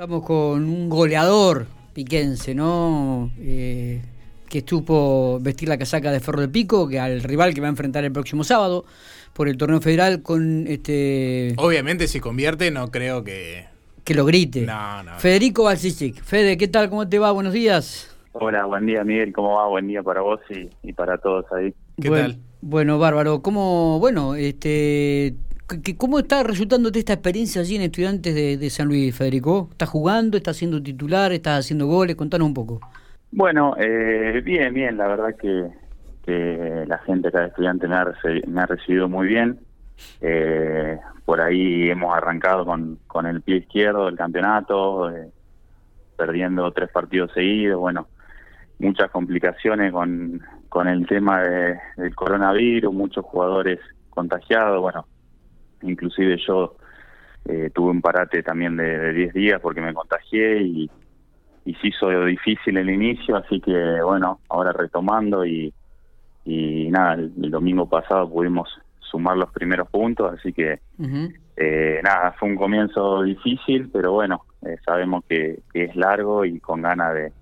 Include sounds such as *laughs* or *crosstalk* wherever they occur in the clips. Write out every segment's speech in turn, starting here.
Estamos con un goleador piquense, ¿no? Eh, que estuvo vestir la casaca de Ferro de Pico, que al rival que va a enfrentar el próximo sábado por el torneo federal con este... Obviamente si convierte no creo que... Que lo grite. No, no. Federico Balsicic. Fede, ¿qué tal? ¿Cómo te va? Buenos días. Hola, buen día Miguel, ¿cómo va? Buen día para vos y, y para todos ahí. ¿Qué tal? Bueno, bárbaro. ¿Cómo, bueno, este, c- cómo está resultándote esta experiencia allí en Estudiantes de, San Luis, Federico? ¿Estás jugando? ¿Estás siendo titular? ¿Estás haciendo goles? Contanos un poco. Bueno, eh, bien, bien, la verdad que, que la gente acá de estudiante me ha, reci- me ha recibido muy bien. Eh, por ahí hemos arrancado con, con el pie izquierdo del campeonato, eh, perdiendo tres partidos seguidos, bueno, muchas complicaciones con, con el tema de- del coronavirus, muchos jugadores contagiados, bueno, inclusive yo eh, tuve un parate también de, de 10 días porque me contagié y, y se hizo difícil el inicio, así que bueno, ahora retomando y, y nada, el, el domingo pasado pudimos sumar los primeros puntos, así que eh, nada, fue un comienzo difícil, pero bueno, eh, sabemos que, que es largo y con ganas de,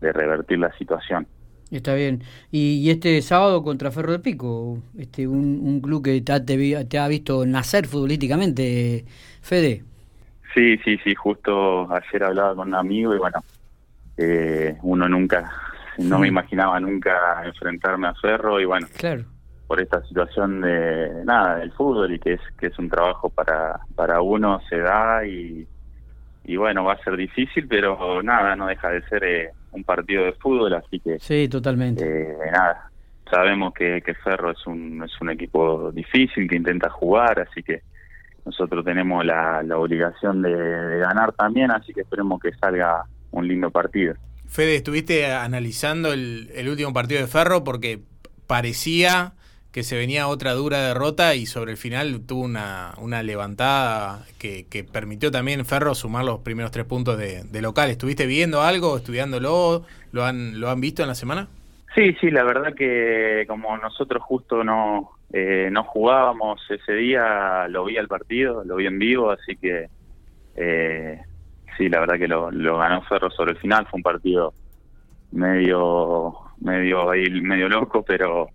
de revertir la situación. Está bien. Y, y este sábado contra Ferro de Pico, este, un, un club que te ha, te ha visto nacer futbolísticamente, Fede. Sí, sí, sí, justo ayer hablaba con un amigo y bueno, eh, uno nunca, no me imaginaba nunca enfrentarme a Ferro y bueno, Claro. por esta situación de nada del fútbol y que es que es un trabajo para para uno se da y y bueno va a ser difícil pero nada no deja de ser eh, un partido de fútbol así que Sí, totalmente. eh, nada sabemos que, que Ferro es un es un equipo difícil que intenta jugar así que nosotros tenemos la, la obligación de, de ganar también así que esperemos que salga un lindo partido Fede, estuviste analizando el, el último partido de Ferro porque parecía que se venía otra dura derrota y sobre el final tuvo una, una levantada que, que permitió también Ferro sumar los primeros tres puntos de, local. ¿Estuviste viendo algo, estudiándolo? ¿Lo han, ¿Lo han visto en la semana? Sí, sí, la verdad que como nosotros justo no eh, no jugábamos ese día, lo vi al partido, lo vi en vivo, así que eh, sí, la verdad que lo, lo ganó Ferro sobre el final, fue un partido medio medio ahí, medio loco, pero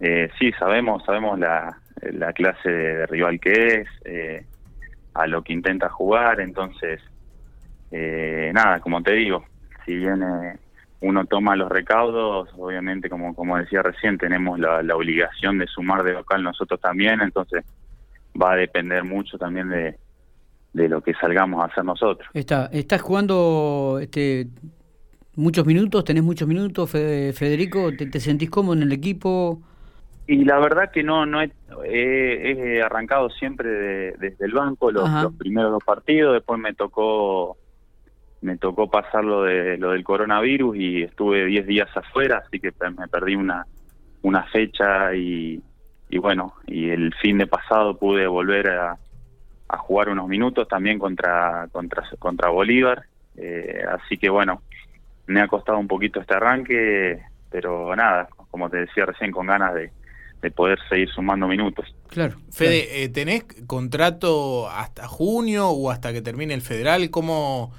eh, sí sabemos sabemos la, la clase de rival que es, eh, a lo que intenta jugar, entonces eh, nada, como te digo, si bien eh, uno toma los recaudos, obviamente como como decía recién, tenemos la, la obligación de sumar de local nosotros también, entonces va a depender mucho también de, de lo que salgamos a hacer nosotros. Está, ¿Estás jugando este, muchos minutos? ¿Tenés muchos minutos, Fe- Federico? ¿Te, te sentís cómodo en el equipo? Y la verdad que no no he, he- he arrancado siempre de- desde el banco los, los primeros dos partidos, después me tocó me tocó pasar lo de lo del coronavirus y estuve 10 días afuera, así que me perdí una una fecha y, y bueno, y el fin de pasado pude volver a, a jugar unos minutos también contra contra contra Bolívar, eh, así que bueno, me ha costado un poquito este arranque, pero nada, como te decía recién, con ganas de, de poder seguir sumando minutos. Claro. Fede, eh, ¿tenés contrato hasta junio o hasta que termine el federal? ¿Cómo,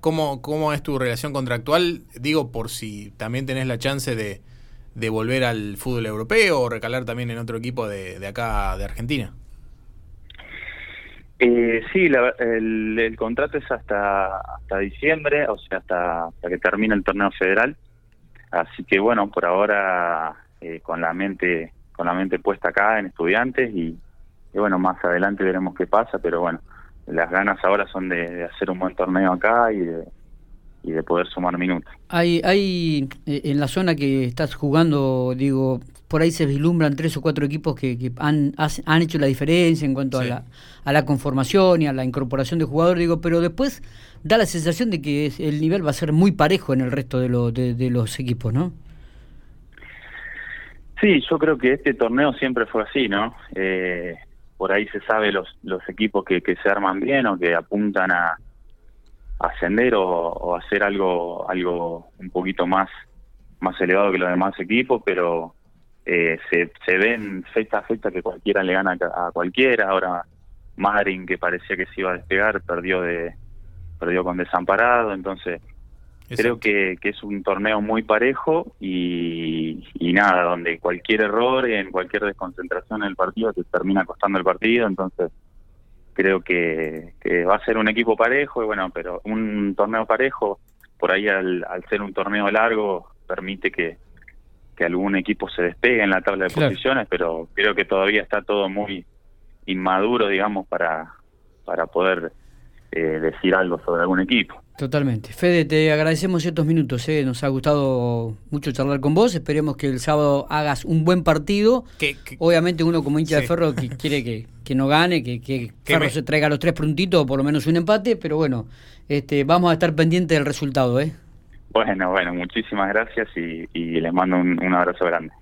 cómo, ¿Cómo es tu relación contractual? Digo, por si también tenés la chance de, de volver al fútbol europeo o recalar también en otro equipo de, de acá de Argentina. Eh, sí, la- el, el contrato es hasta hasta diciembre, o sea, hasta, hasta que termine el torneo federal. Así que bueno, por ahora eh, con la mente con la mente puesta acá en estudiantes y, y bueno, más adelante veremos qué pasa, pero bueno, las ganas ahora son de, de hacer un buen torneo acá y de, y de poder sumar minutos. Hay, hay eh, en la zona que estás jugando, digo, por ahí se vislumbran tres o cuatro equipos que, que han, has- han hecho la diferencia en cuanto Sí. a, la, a la conformación y a la incorporación de jugadores, digo, pero después da la sensación de que es- el nivel va a ser muy parejo en el resto de, lo- de, de los equipos, ¿no? Sí, yo creo que este torneo siempre fue así, ¿no? Eh, por ahí se sabe los, los equipos que, que se arman bien o que apuntan a, ascender o, hacer algo algo un poquito más más elevado que los demás equipos, pero eh, se, se ven fecha a fecha que cualquiera le gana a, a cualquiera. Ahora Marin, que parecía que se iba a despegar, perdió de, perdió con Desamparado, entonces creo que, que, es un torneo muy parejo y, y, nada, donde cualquier error en cualquier desconcentración en el partido te termina costando el partido, entonces creo que, que va a ser un equipo parejo y bueno, pero un torneo parejo, por ahí al, al ser un torneo largo, permite que, que algún equipo se despegue en la tabla de posiciones, pero creo que todavía está todo muy inmaduro, digamos, para, para poder eh, decir algo sobre algún equipo. Totalmente. Fede, te agradecemos estos minutos, ¿eh? nos ha gustado mucho charlar con vos, esperemos que el sábado hagas un buen partido. Obviamente uno como hincha de Ferro que *laughs* quiere que, que no gane, que, que Ferro se traiga los tres puntitos o por lo menos un empate, pero bueno, este, vamos a estar pendientes del resultado. ¿eh? Bueno, bueno, muchísimas gracias y, y les mando un abrazo grande.